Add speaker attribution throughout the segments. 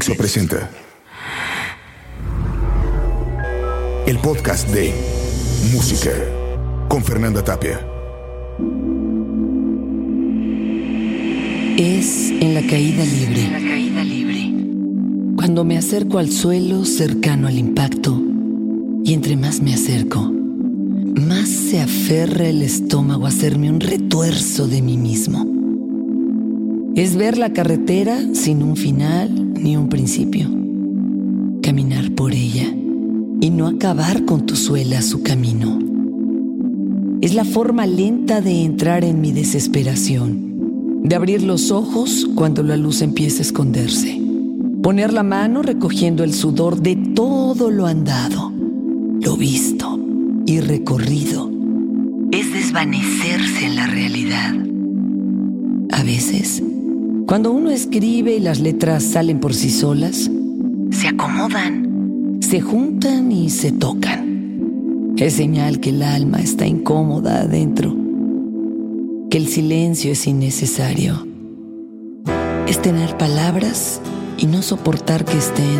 Speaker 1: Dixo presenta el podcast de Música con Fernanda Tapia.
Speaker 2: Es en la caída libre. la caída libre. Cuando me acerco al suelo cercano al impacto y entre más me acerco, más se aferra el estómago a hacerme un retuerzo de mí mismo. Es ver la carretera sin un final ni un principio. Caminar por ella y no acabar con tu suela su camino. Es la forma lenta de entrar en mi desesperación, de abrir los ojos cuando la luz empieza a esconderse, poner la mano recogiendo el sudor de todo lo andado, lo visto y recorrido. Es desvanecerse en la realidad. A veces, cuando uno escribe y las letras salen por sí solas, se acomodan se juntan y se tocan. Es señal que el alma está incómoda adentro, que el silencio es innecesario. Es tener palabras y no soportar que estén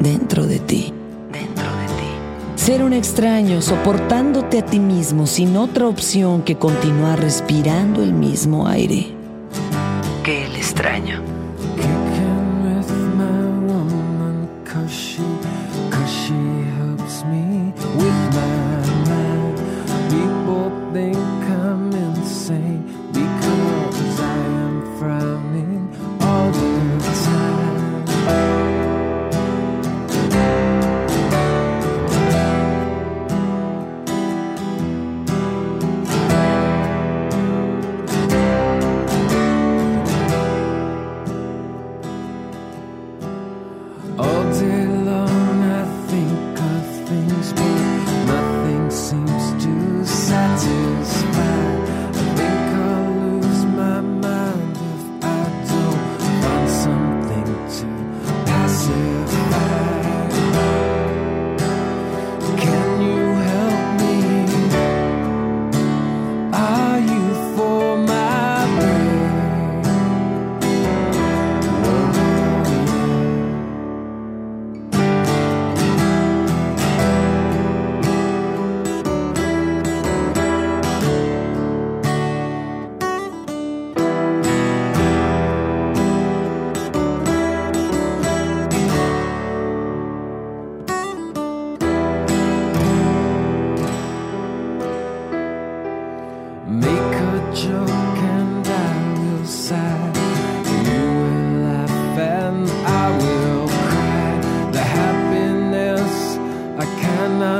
Speaker 2: dentro de ti. Dentro de ti. Ser un extraño soportándote a ti mismo sin otra opción que continuar respirando el mismo aire extraño.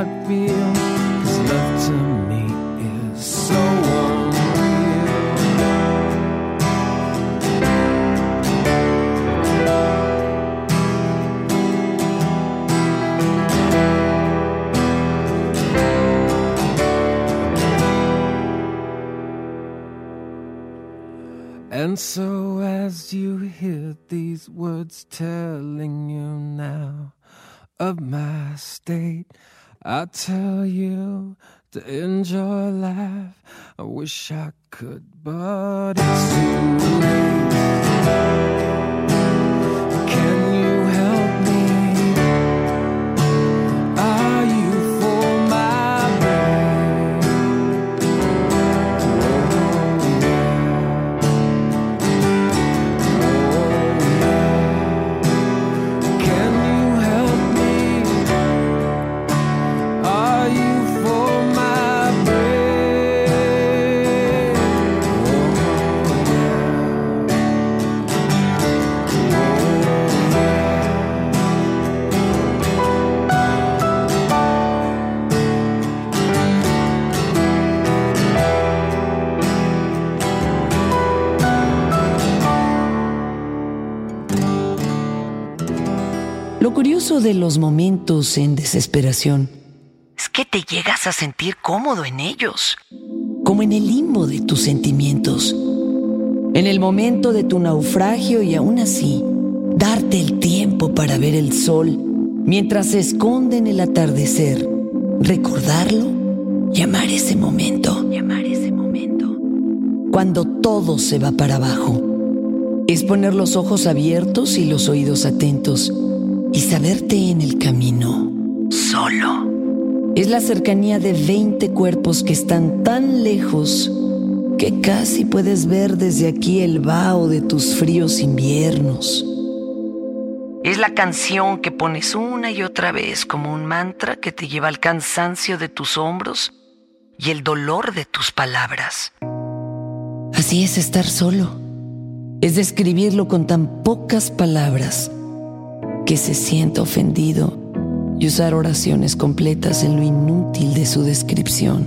Speaker 2: Que el extraño.
Speaker 3: And so, as you hear these words telling you now of my state, I tell you to enjoy life. I wish I could, but it's too late.
Speaker 2: De los momentos en desesperación. Es que te llegas a sentir cómodo en ellos, como en el limbo de tus sentimientos, en el momento de tu naufragio y aún así darte el tiempo para ver el sol mientras se esconde en el atardecer, recordarlo, llamar ese momento, llamar ese momento, cuando todo se va para abajo. Es poner los ojos abiertos y los oídos atentos y saberte en el camino, solo. Es la cercanía de 20 cuerpos que están tan lejos que casi puedes ver desde aquí el vaho de tus fríos inviernos. Es la canción que pones una y otra vez como un mantra que te lleva al cansancio de tus hombros y el dolor de tus palabras. Así es estar solo es describirlo con tan pocas palabras que se sienta ofendido y usar oraciones completas en lo inútil de su descripción.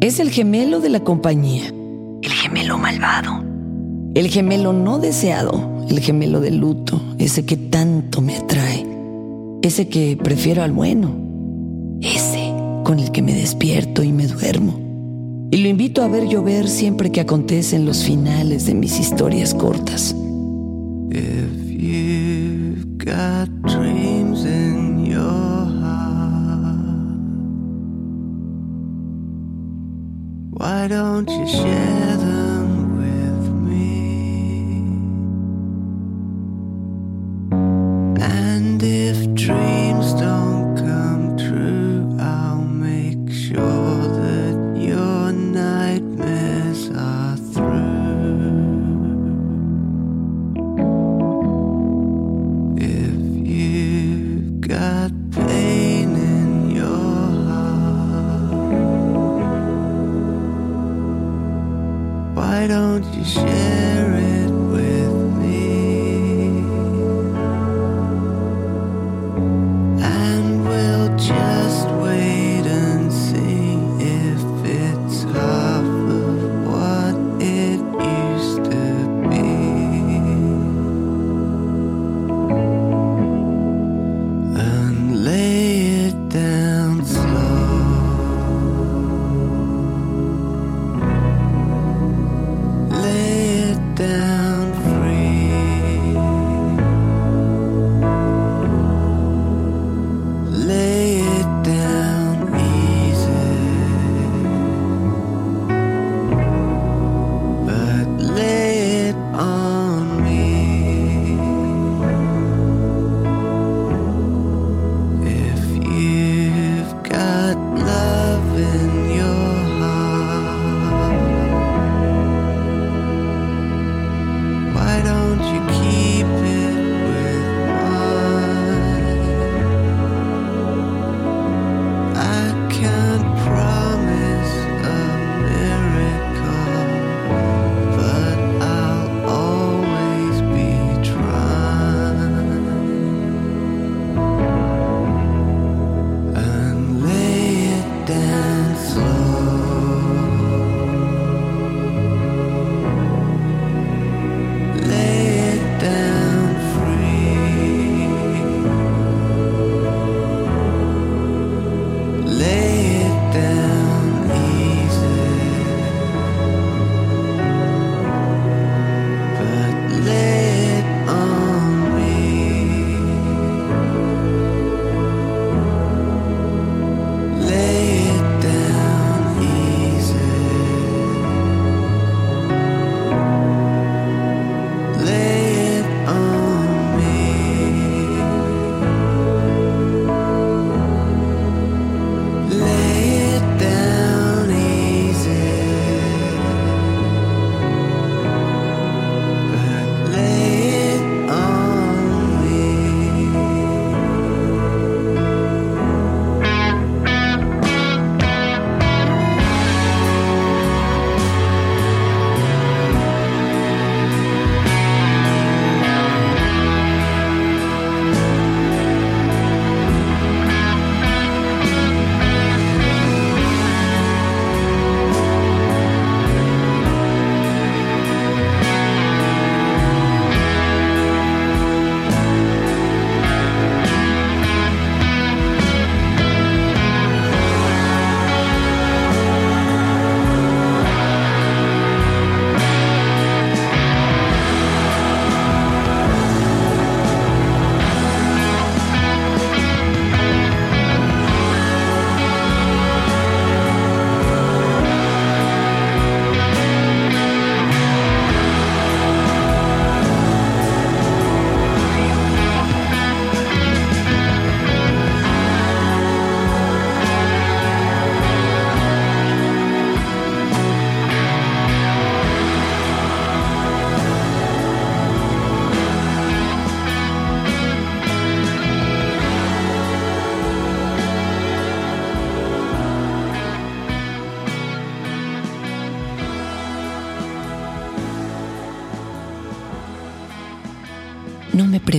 Speaker 2: Es el gemelo de la compañía, el gemelo malvado, el gemelo no deseado, el gemelo de luto, ese que tanto me atrae, ese que prefiero al bueno, ese con el que me despierto y me duermo. Y lo invito a ver llover siempre que acontecen los finales de mis historias cortas.
Speaker 4: If got dreams in your heart, why don't you share them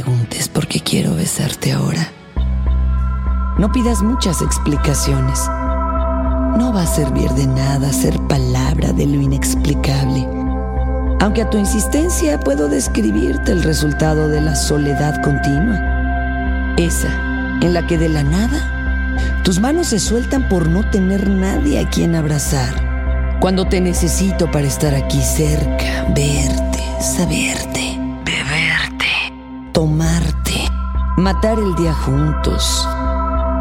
Speaker 2: preguntes por qué quiero besarte ahora. No pidas muchas explicaciones. No va a servir de nada ser palabra de lo inexplicable. Aunque a tu insistencia puedo describirte el resultado de la soledad continua. Esa en la que de la nada tus manos se sueltan por no tener nadie a quien abrazar. Cuando te necesito para estar aquí cerca, verte, saberte, tomarte, matar el día juntos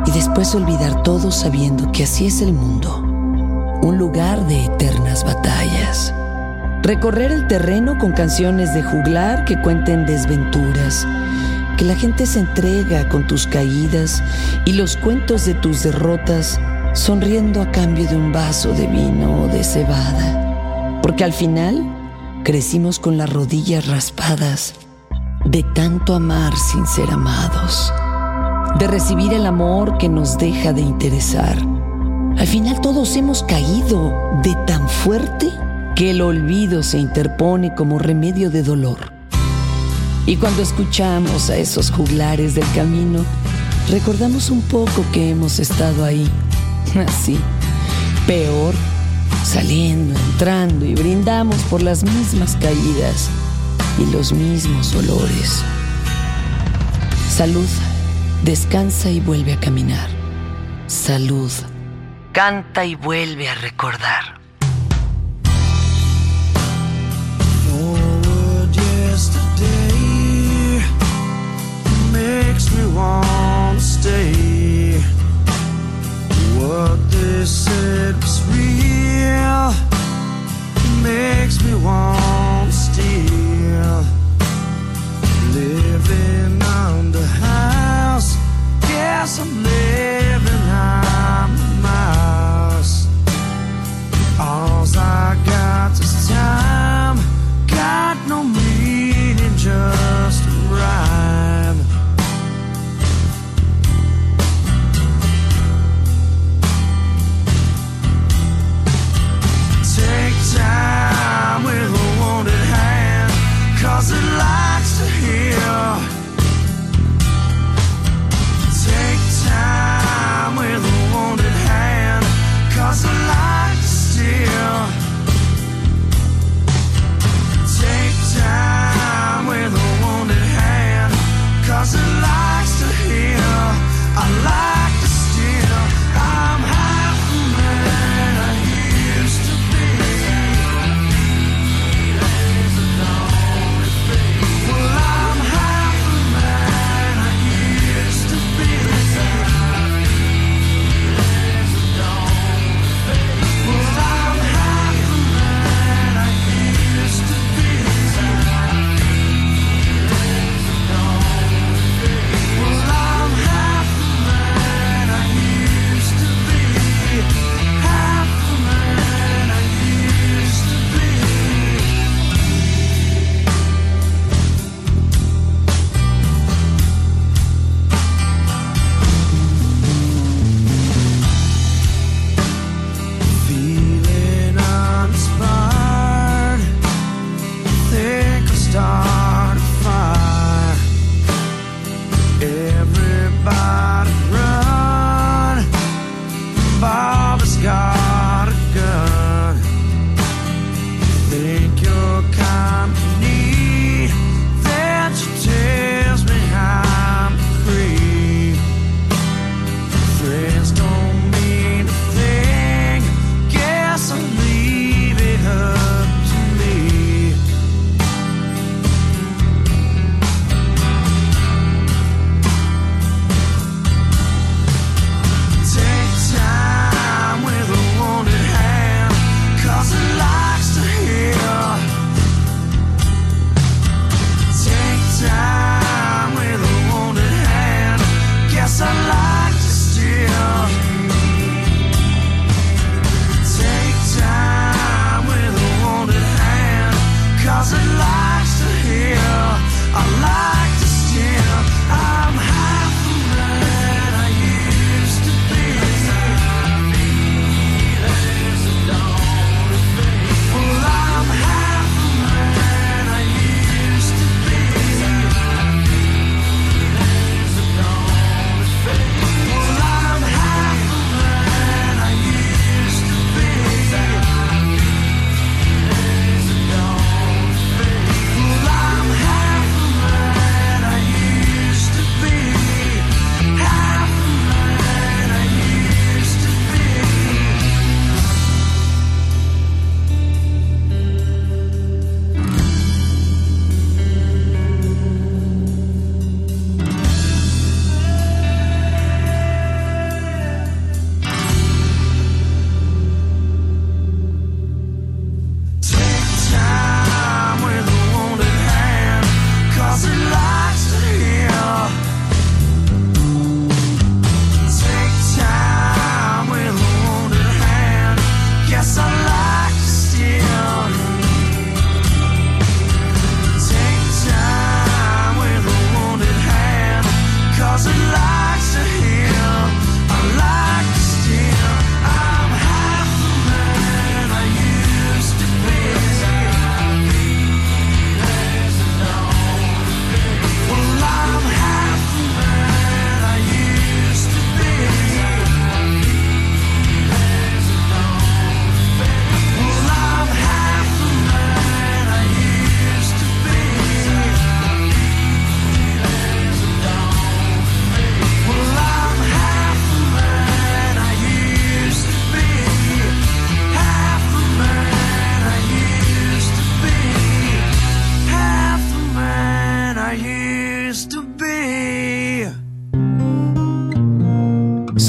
Speaker 2: y después olvidar todo sabiendo que así es el mundo, un lugar de eternas batallas. Recorrer el terreno con canciones de juglar que cuenten desventuras, que la gente se entrega con tus caídas y los cuentos de tus derrotas, sonriendo a cambio de un vaso de vino o de cebada. Porque al final crecimos con las rodillas raspadas de tanto amar sin ser amados de recibir el amor que nos deja de interesar. Al final todos hemos caído de tan fuerte que el olvido se interpone como remedio de dolor. Y cuando escuchamos a esos juglares del camino, recordamos un poco que hemos estado ahí, así, peor, saliendo, entrando y brindamos por las mismas caídas y los mismos olores. Salud Descansa y vuelve a caminar. Salud. Canta y vuelve a recordar.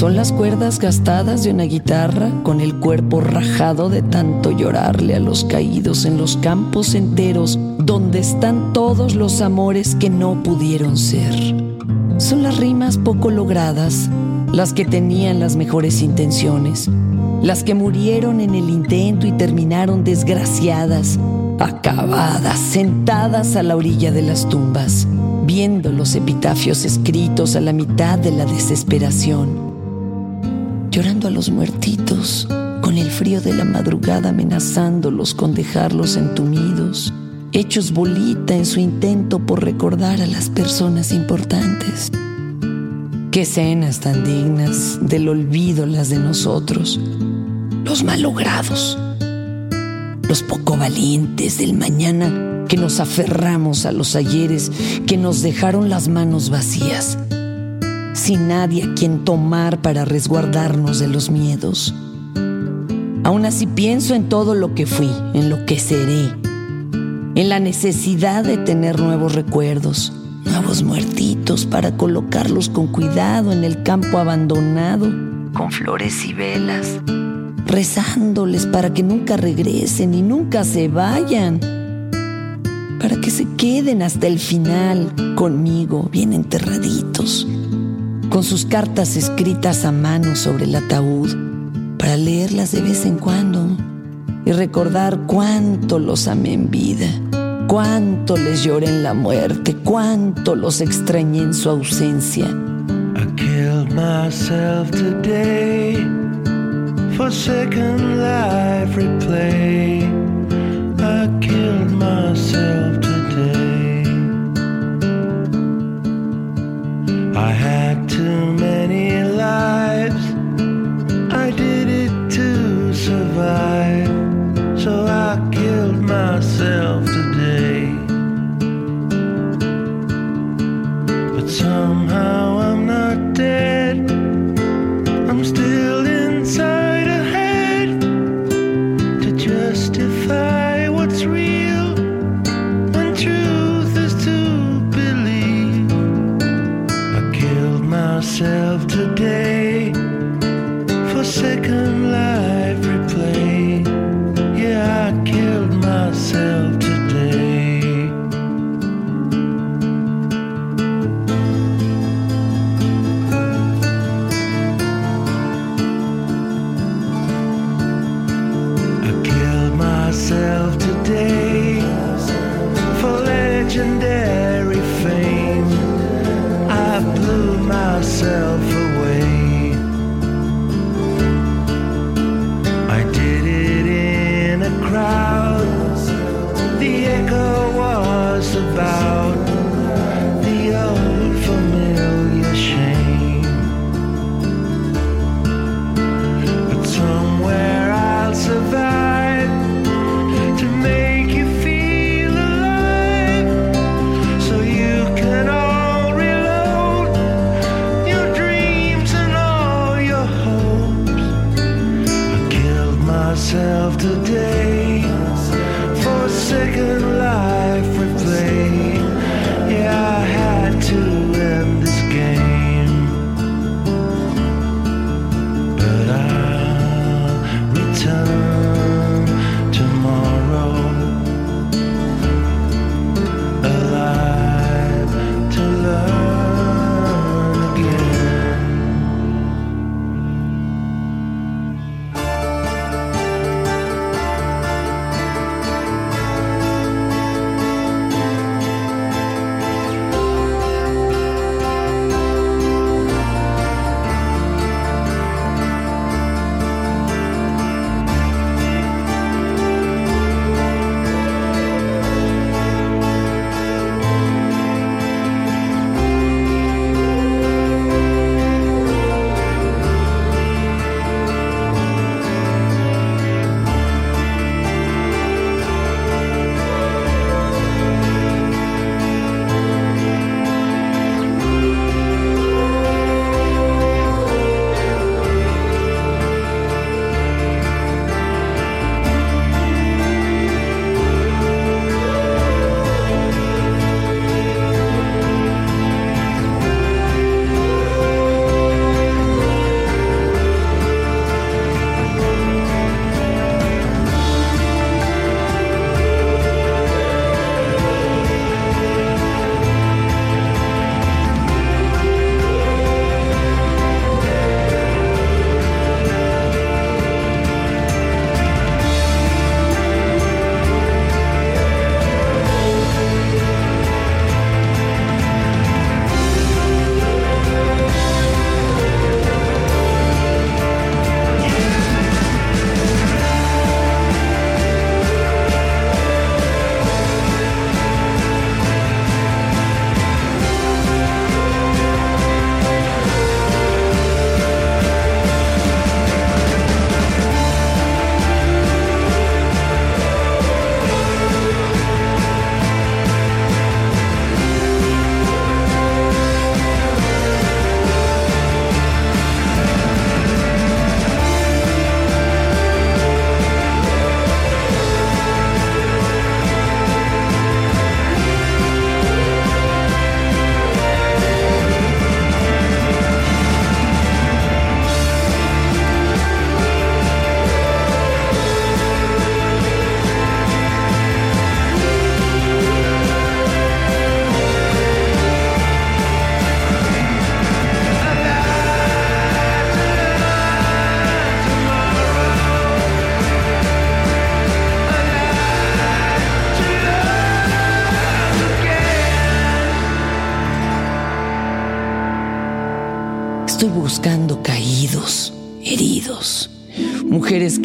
Speaker 2: Son las cuerdas gastadas de una guitarra con el cuerpo rajado de tanto llorarle a los caídos en los campos enteros donde están todos los amores que no pudieron ser. Son las rimas poco logradas, las que tenían las mejores intenciones, las que murieron en el intento y terminaron desgraciadas, acabadas, sentadas a la orilla de las tumbas, viendo los epitafios escritos a la mitad de la desesperación llorando a los muertitos, con el frío de la madrugada amenazándolos con dejarlos entumidos, hechos bolita en su intento por recordar a las personas importantes. Qué escenas tan dignas del olvido las de nosotros, los malogrados, los poco valientes del mañana que nos aferramos a los ayeres que nos dejaron las manos vacías sin nadie a quien tomar para resguardarnos de los miedos. Aún así pienso en todo lo que fui, en lo que seré, en la necesidad de tener nuevos recuerdos, nuevos muertitos para colocarlos con cuidado en el campo abandonado, con flores y velas, rezándoles para que nunca regresen y nunca se vayan, para que se queden hasta el final conmigo, bien enterraditos con sus cartas escritas a mano sobre el ataúd, para leerlas de vez en cuando y recordar cuánto los amé en vida, cuánto les lloré en la muerte, cuánto los extrañé en su ausencia.
Speaker 5: I killed myself today for life replay. I killed myself today. I had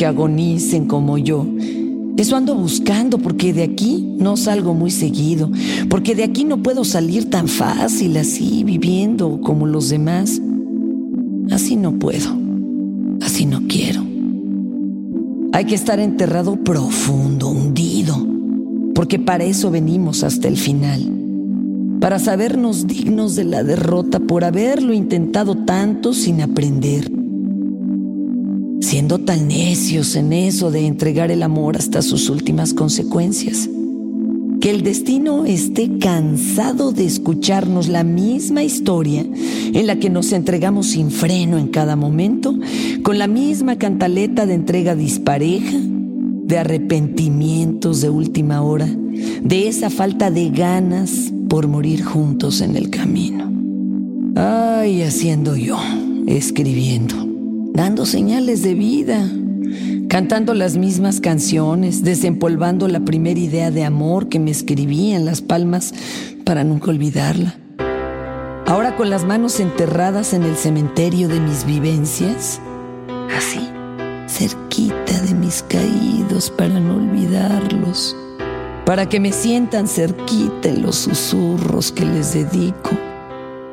Speaker 2: agonicen como yo. Eso ando buscando porque de aquí no salgo muy seguido, porque de aquí no puedo salir tan fácil así, viviendo como los demás. Así no puedo, así no quiero. Hay que estar enterrado profundo, hundido, porque para eso venimos hasta el final para sabernos dignos de la derrota por haberlo intentado tanto sin aprender. Siendo tan necios en eso de entregar el amor hasta sus últimas consecuencias. Que el destino esté cansado de escucharnos la misma historia en la que nos entregamos sin freno en cada momento, con la misma cantaleta de entrega dispareja, de arrepentimientos de última hora, de esa falta de ganas por morir juntos en el camino. Ay, haciendo yo, escribiendo, dando señales de vida, cantando las mismas canciones, desempolvando la primera idea de amor que me escribía en las palmas para nunca olvidarla. Ahora con las manos enterradas en el cementerio de mis vivencias, así, cerquita de mis caídos para no olvidarlos para que me sientan cerquita en los susurros que les dedico,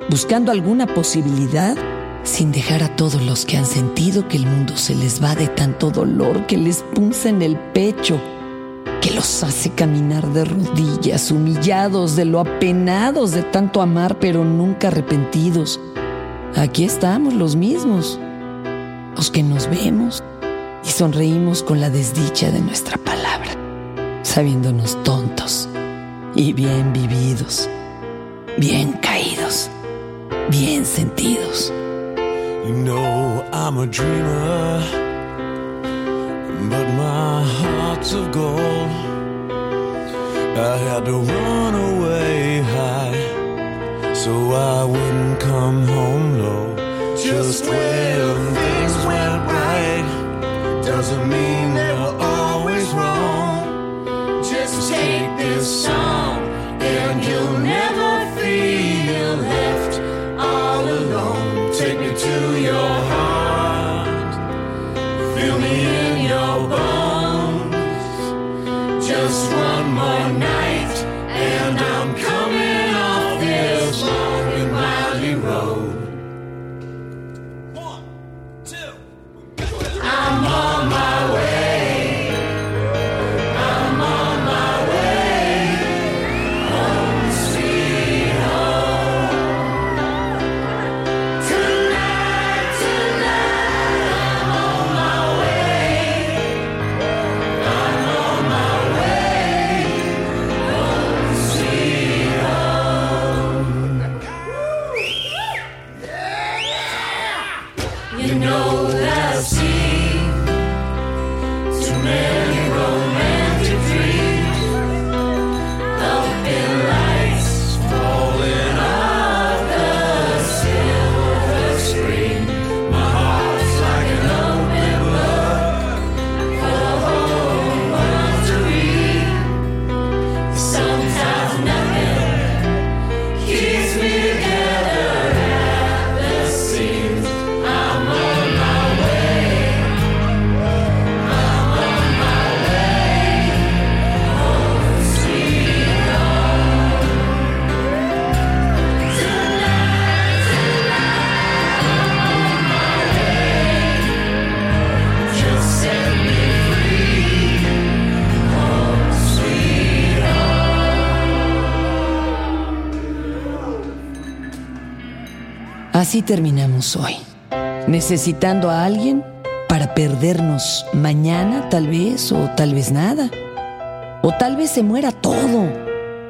Speaker 2: buscando alguna posibilidad sin dejar a todos los que han sentido que el mundo se les va de tanto dolor que les punza en el pecho, que los hace caminar de rodillas, humillados de lo apenados de tanto amar pero nunca arrepentidos. Aquí estamos los mismos, los que nos vemos y sonreímos con la desdicha de nuestra palabra sabiéndonos tontos y bien vividos, bien caídos, bien sentidos.
Speaker 4: You know I'm a dreamer, but my heart's of gold. I had to run away high, so I wouldn't come home low. Just when Just one more night, and I'm coming
Speaker 2: Así terminamos hoy, necesitando a alguien para perdernos mañana tal vez o tal vez nada. O tal vez se muera todo.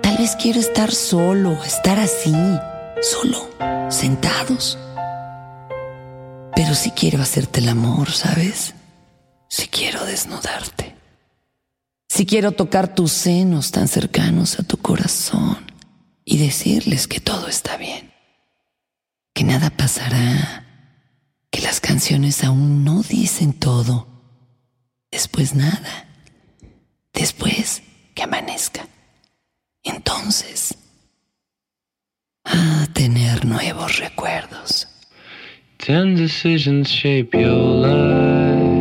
Speaker 2: Tal vez quiero estar solo, estar así, solo, sentados. Pero sí quiero hacerte el amor, ¿sabes? Sí quiero desnudarte. Sí quiero tocar tus senos tan cercanos a tu corazón y decirles que todo está bien que nada pasará, que las canciones aún no dicen todo, después nada, después que amanezca. Entonces, a tener nuevos recuerdos.
Speaker 6: Ten decisions shape your life.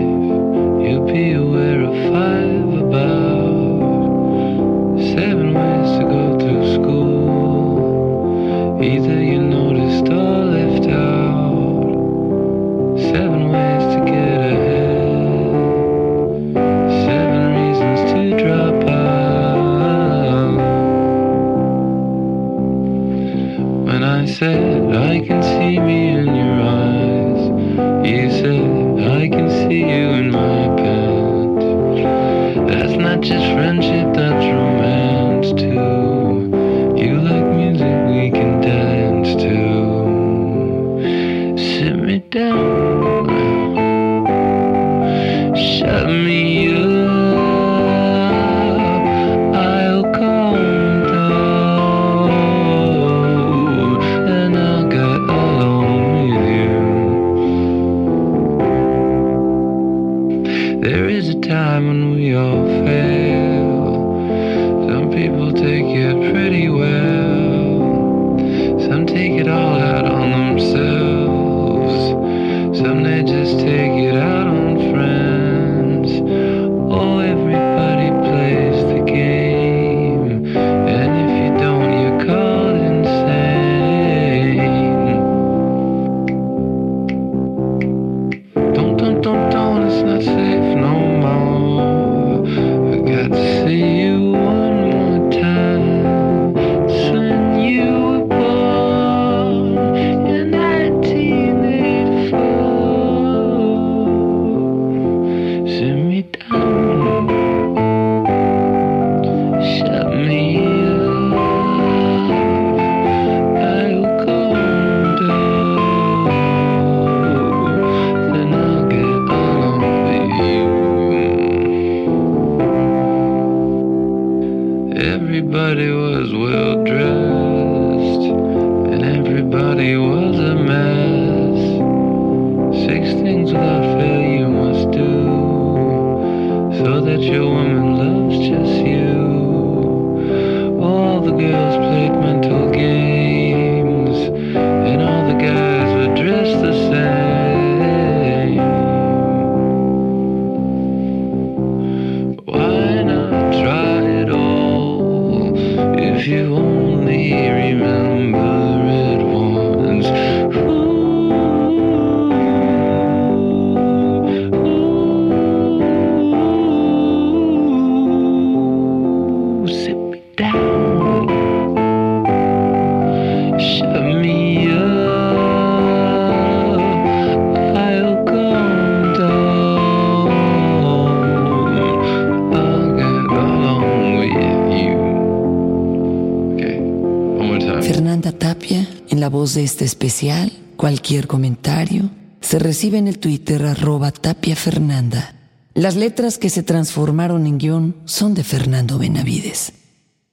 Speaker 2: de este especial, cualquier comentario, se recibe en el Twitter arroba Tapia Fernanda. Las letras que se transformaron en guion son de Fernando Benavides.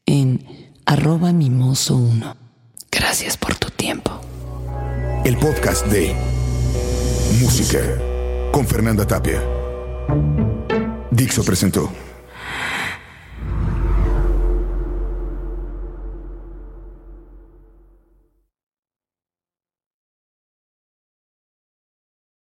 Speaker 2: En arroba mimoso 1. Gracias por tu tiempo.
Speaker 1: El podcast de Música con Fernanda Tapia. Dixo presentó.